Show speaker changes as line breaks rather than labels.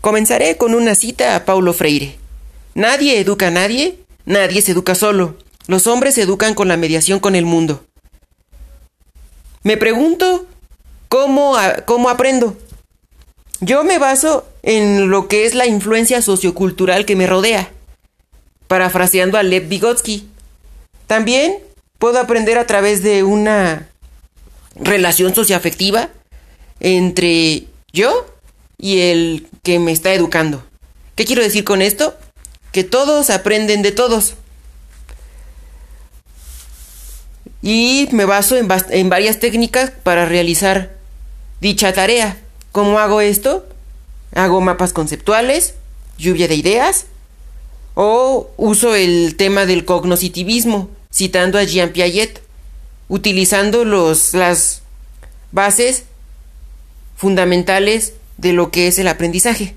Comenzaré con una cita a Paulo Freire. Nadie educa a nadie, nadie se educa solo. Los hombres se educan con la mediación con el mundo. Me pregunto cómo, cómo aprendo. Yo me baso en lo que es la influencia sociocultural que me rodea, parafraseando a Lev Vygotsky. También puedo aprender a través de una relación socioafectiva entre yo y el que me está educando. ¿Qué quiero decir con esto? Que todos aprenden de todos. Y me baso en, en varias técnicas para realizar dicha tarea. ¿Cómo hago esto? Hago mapas conceptuales, lluvia de ideas, o uso el tema del cognoscitivismo, citando a Jean Piaget, utilizando los, las bases fundamentales de lo que es el aprendizaje.